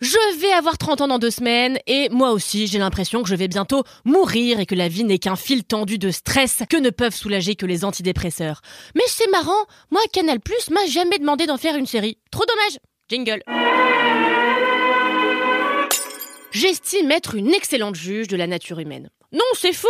Je vais avoir 30 ans dans deux semaines et moi aussi j'ai l'impression que je vais bientôt mourir et que la vie n'est qu'un fil tendu de stress que ne peuvent soulager que les antidépresseurs. Mais c'est marrant, moi Canal Plus m'a jamais demandé d'en faire une série. Trop dommage. Jingle. J'estime être une excellente juge de la nature humaine. Non, c'est faux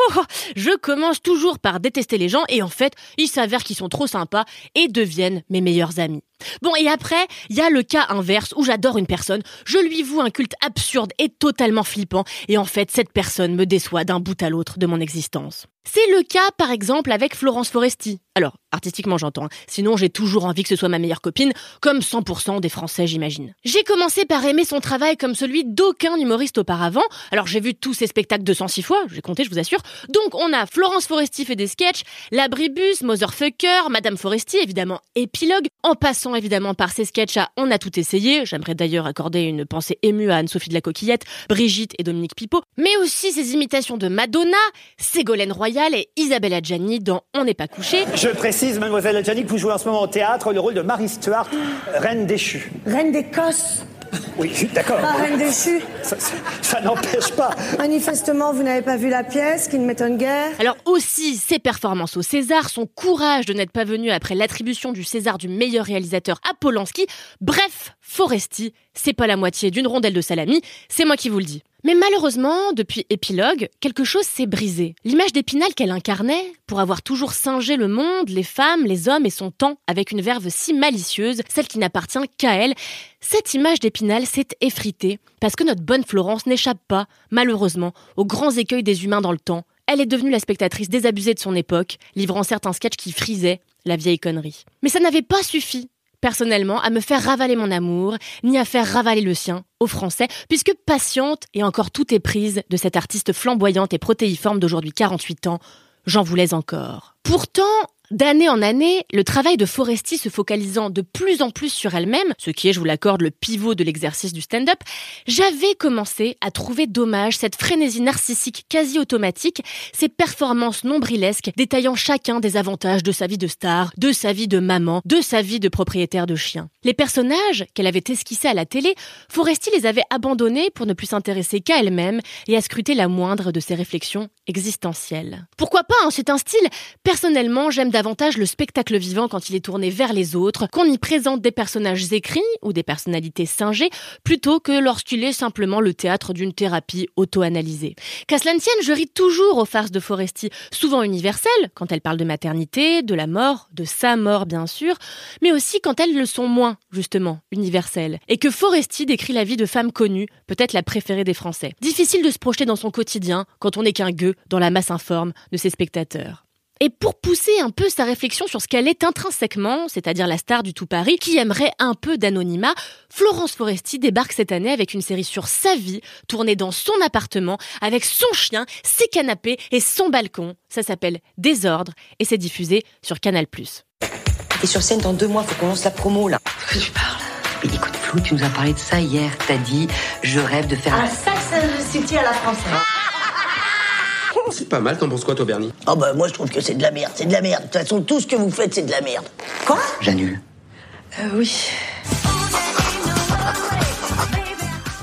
Je commence toujours par détester les gens et en fait, il s'avère qu'ils sont trop sympas et deviennent mes meilleurs amis. Bon, et après, il y a le cas inverse où j'adore une personne, je lui voue un culte absurde et totalement flippant, et en fait, cette personne me déçoit d'un bout à l'autre de mon existence. C'est le cas, par exemple, avec Florence Foresti. Alors, artistiquement, j'entends. hein. Sinon, j'ai toujours envie que ce soit ma meilleure copine, comme 100% des Français, j'imagine. J'ai commencé par aimer son travail comme celui d'aucun humoriste auparavant. Alors, j'ai vu tous ses spectacles 206 fois, j'ai compté, je vous assure. Donc, on a Florence Foresti fait des sketchs, Labribus, Motherfucker, Madame Foresti, évidemment, épilogue, en passant évidemment par ses sketchs à On a tout essayé. J'aimerais d'ailleurs accorder une pensée émue à Anne-Sophie de la Coquillette, Brigitte et Dominique Pipot, mais aussi ses imitations de Madonna, Ségolène Royal et Isabelle Adjani dans On n'est pas couché. Je précise, mademoiselle Adjani, que vous jouez en ce moment au théâtre le rôle de Marie Stuart, reine déchue. Reine d'Écosse, Oui, d'accord. pas reine déchue. Ça, ça- ça n'empêche pas. Manifestement, vous n'avez pas vu la pièce, qui ne m'étonne guère. Alors aussi, ses performances au César, son courage de n'être pas venu après l'attribution du César du meilleur réalisateur à Polanski, bref, Foresti, c'est pas la moitié d'une rondelle de salami, c'est moi qui vous le dis. Mais malheureusement, depuis Épilogue, quelque chose s'est brisé. L'image d'Épinal qu'elle incarnait, pour avoir toujours singé le monde, les femmes, les hommes et son temps avec une verve si malicieuse, celle qui n'appartient qu'à elle, cette image d'Épinal s'est effritée, parce que notre bonne Florence n'échappe pas, malheureusement, aux grands écueils des humains dans le temps. Elle est devenue la spectatrice désabusée de son époque, livrant certains sketchs qui frisaient la vieille connerie. Mais ça n'avait pas suffi, personnellement, à me faire ravaler mon amour, ni à faire ravaler le sien, aux Français, puisque patiente et encore tout est prise de cette artiste flamboyante et protéiforme d'aujourd'hui 48 ans, j'en voulais encore. Pourtant, D'année en année, le travail de Foresti se focalisant de plus en plus sur elle-même, ce qui est, je vous l'accorde, le pivot de l'exercice du stand-up, j'avais commencé à trouver dommage cette frénésie narcissique quasi automatique, ces performances nombrilesques détaillant chacun des avantages de sa vie de star, de sa vie de maman, de sa vie de propriétaire de chien. Les personnages qu'elle avait esquissés à la télé, Foresti les avait abandonnés pour ne plus s'intéresser qu'à elle-même et à scruter la moindre de ses réflexions existentielles. Pourquoi pas, hein, c'est un style. Personnellement, j'aime davantage le spectacle vivant quand il est tourné vers les autres, qu'on y présente des personnages écrits ou des personnalités singées, plutôt que lorsqu'il est simplement le théâtre d'une thérapie auto-analysée. Qu'à je ris toujours aux farces de Foresti, souvent universelles, quand elles parlent de maternité, de la mort, de sa mort bien sûr, mais aussi quand elles le sont moins, justement, universelles. Et que Foresti décrit la vie de femmes connues, peut-être la préférée des Français. Difficile de se projeter dans son quotidien quand on n'est qu'un gueux dans la masse informe de ses spectateurs. Et pour pousser un peu sa réflexion sur ce qu'elle est intrinsèquement, c'est-à-dire la star du tout Paris, qui aimerait un peu d'anonymat, Florence Foresti débarque cette année avec une série sur sa vie, tournée dans son appartement, avec son chien, ses canapés et son balcon. Ça s'appelle Désordre et c'est diffusé sur Canal+. Et sur scène, dans deux mois, faut qu'on lance la promo, là. De quoi tu parles? Mais écoute, Flo, tu nous as parlé de ça hier. T'as dit, je rêve de faire... Ah, ça, c'est style à la française. C'est pas mal, t'en penses quoi, toi, Bernie? Oh bah moi je trouve que c'est de la merde, c'est de la merde. De toute façon, tout ce que vous faites, c'est de la merde. Quoi? J'annule. Euh, oui.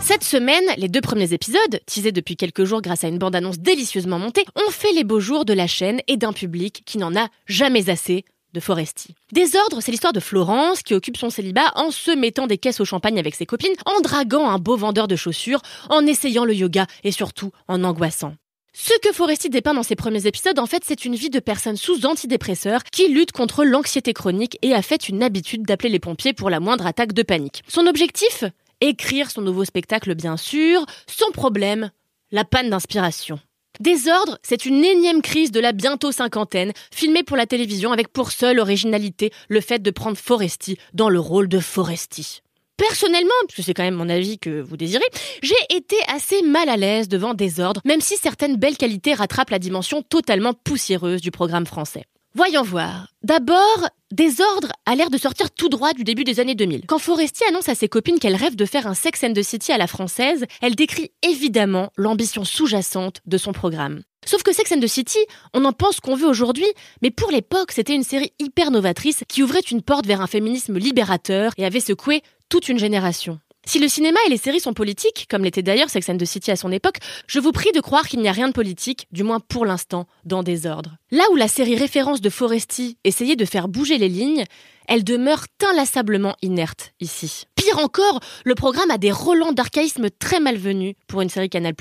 Cette semaine, les deux premiers épisodes, teasés depuis quelques jours grâce à une bande-annonce délicieusement montée, ont fait les beaux jours de la chaîne et d'un public qui n'en a jamais assez de Foresti. Désordre, c'est l'histoire de Florence qui occupe son célibat en se mettant des caisses au champagne avec ses copines, en draguant un beau vendeur de chaussures, en essayant le yoga et surtout en angoissant. Ce que Foresti dépeint dans ses premiers épisodes, en fait, c'est une vie de personne sous antidépresseurs qui lutte contre l'anxiété chronique et a fait une habitude d'appeler les pompiers pour la moindre attaque de panique. Son objectif? Écrire son nouveau spectacle, bien sûr. Son problème La panne d'inspiration. Désordre, c'est une énième crise de la bientôt cinquantaine, filmée pour la télévision avec pour seule originalité le fait de prendre Foresti dans le rôle de Foresti. Personnellement, parce c'est quand même mon avis que vous désirez, j'ai été assez mal à l'aise devant Désordre, même si certaines belles qualités rattrapent la dimension totalement poussiéreuse du programme français. Voyons voir. D'abord, Désordre a l'air de sortir tout droit du début des années 2000. Quand Foresti annonce à ses copines qu'elle rêve de faire un Sex and the City à la française, elle décrit évidemment l'ambition sous-jacente de son programme. Sauf que Sex and the City, on en pense qu'on veut aujourd'hui, mais pour l'époque, c'était une série hyper novatrice qui ouvrait une porte vers un féminisme libérateur et avait secoué toute une génération. Si le cinéma et les séries sont politiques, comme l'était d'ailleurs Sex and the City à son époque, je vous prie de croire qu'il n'y a rien de politique, du moins pour l'instant, dans Désordre. Là où la série référence de Foresti essayait de faire bouger les lignes, elle demeure inlassablement inerte ici. Pire encore, le programme a des relents d'archaïsme très malvenus pour une série Canal+,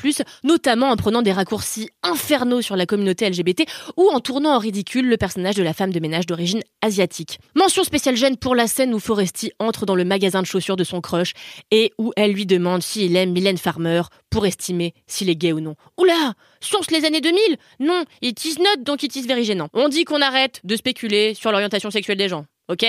notamment en prenant des raccourcis infernaux sur la communauté LGBT ou en tournant en ridicule le personnage de la femme de ménage d'origine asiatique. Mention spéciale gêne pour la scène où Foresti entre dans le magasin de chaussures de son crush et où elle lui demande s'il aime Mylène Farmer pour estimer s'il est gay ou non. Oula Sonce les années 2000 Non, it is not donc it is very gênant. On dit qu'on arrête de spéculer sur l'orientation sexuelle des gens, ok?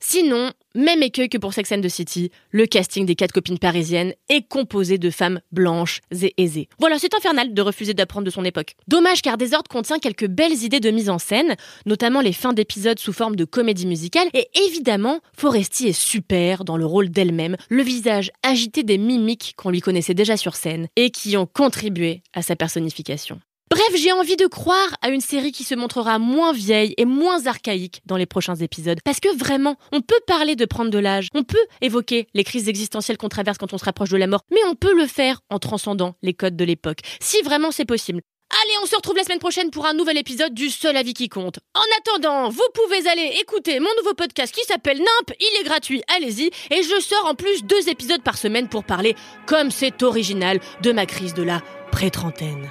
Sinon, même écueil que pour Sex and the City, le casting des quatre copines parisiennes est composé de femmes blanches et aisées. Voilà, c'est infernal de refuser d'apprendre de son époque. Dommage car Désordre contient quelques belles idées de mise en scène, notamment les fins d'épisodes sous forme de comédie musicale, et évidemment, Foresti est super dans le rôle d'elle-même, le visage agité des mimiques qu'on lui connaissait déjà sur scène, et qui ont contribué à sa personnification. Bref, j'ai envie de croire à une série qui se montrera moins vieille et moins archaïque dans les prochains épisodes. Parce que vraiment, on peut parler de prendre de l'âge, on peut évoquer les crises existentielles qu'on traverse quand on se rapproche de la mort, mais on peut le faire en transcendant les codes de l'époque. Si vraiment c'est possible. Allez, on se retrouve la semaine prochaine pour un nouvel épisode du Seul avis qui compte. En attendant, vous pouvez aller écouter mon nouveau podcast qui s'appelle Nimp, il est gratuit, allez-y, et je sors en plus deux épisodes par semaine pour parler, comme c'est original, de ma crise de la pré-trentaine.